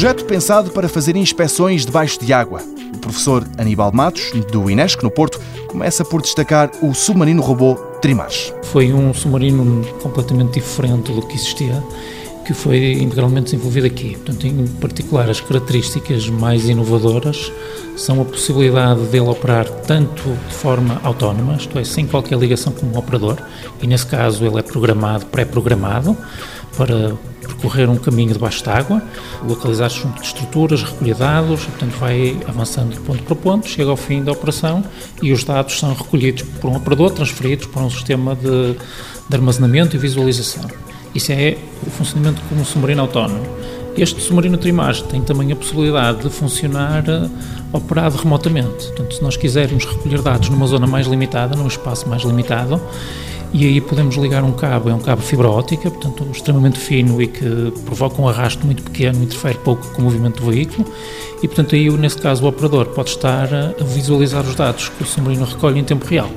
projeto pensado para fazer inspeções debaixo de água. O professor Aníbal Matos, do INESC, no Porto, começa por destacar o submarino robô Trimars. Foi um submarino completamente diferente do que existia que foi integralmente desenvolvido aqui. Portanto, em particular, as características mais inovadoras são a possibilidade dele operar tanto de forma autónoma, isto é, sem qualquer ligação com o operador, e nesse caso ele é programado, pré-programado, para percorrer um caminho debaixo d'água, localizar-se junto de estruturas, recolher dados, e, portanto vai avançando de ponto para ponto, chega ao fim da operação e os dados são recolhidos por um operador, transferidos para um sistema de, de armazenamento e visualização. Isso é o funcionamento como um submarino autónomo. Este submarino Trimage tem também a possibilidade de funcionar uh, operado remotamente. Portanto, se nós quisermos recolher dados numa zona mais limitada, num espaço mais limitado, e aí podemos ligar um cabo, é um cabo fibra óptica, portanto extremamente fino e que provoca um arrasto muito pequeno, interfere pouco com o movimento do veículo e portanto aí nesse caso o operador pode estar a visualizar os dados que o submarino recolhe em tempo real.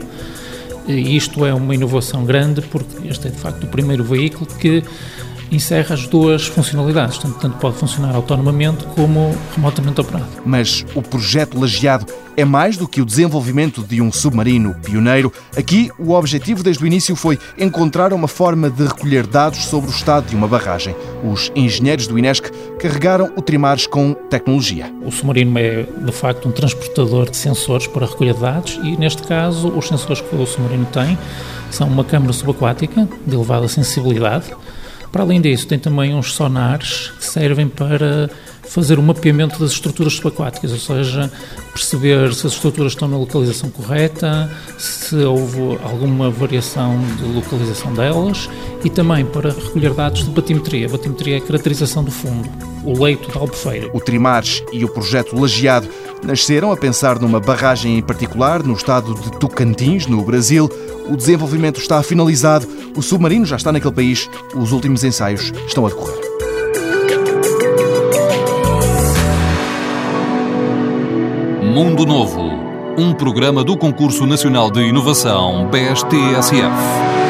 E isto é uma inovação grande porque este é de facto o primeiro veículo que encerra as duas funcionalidades, tanto, tanto pode funcionar autonomamente como remotamente operado. Mas o projeto Lajeado é mais do que o desenvolvimento de um submarino pioneiro. Aqui, o objetivo desde o início foi encontrar uma forma de recolher dados sobre o estado de uma barragem. Os engenheiros do INESC carregaram o Trimares com tecnologia. O submarino é, de facto, um transportador de sensores para recolher dados e, neste caso, os sensores que o submarino tem são uma câmara subaquática de elevada sensibilidade, para além disso, tem também uns sonares que servem para fazer o mapeamento das estruturas subaquáticas, ou seja, perceber se as estruturas estão na localização correta, se houve alguma variação de localização delas e também para recolher dados de batimetria. A batimetria é a caracterização do fundo, o leito da albufeira. O Trimares e o projeto Lajeado nasceram a pensar numa barragem em particular no estado de Tocantins, no Brasil. O desenvolvimento está finalizado, o submarino já está naquele país, os últimos ensaios estão a decorrer. Mundo Novo, um programa do Concurso Nacional de Inovação BSTSF.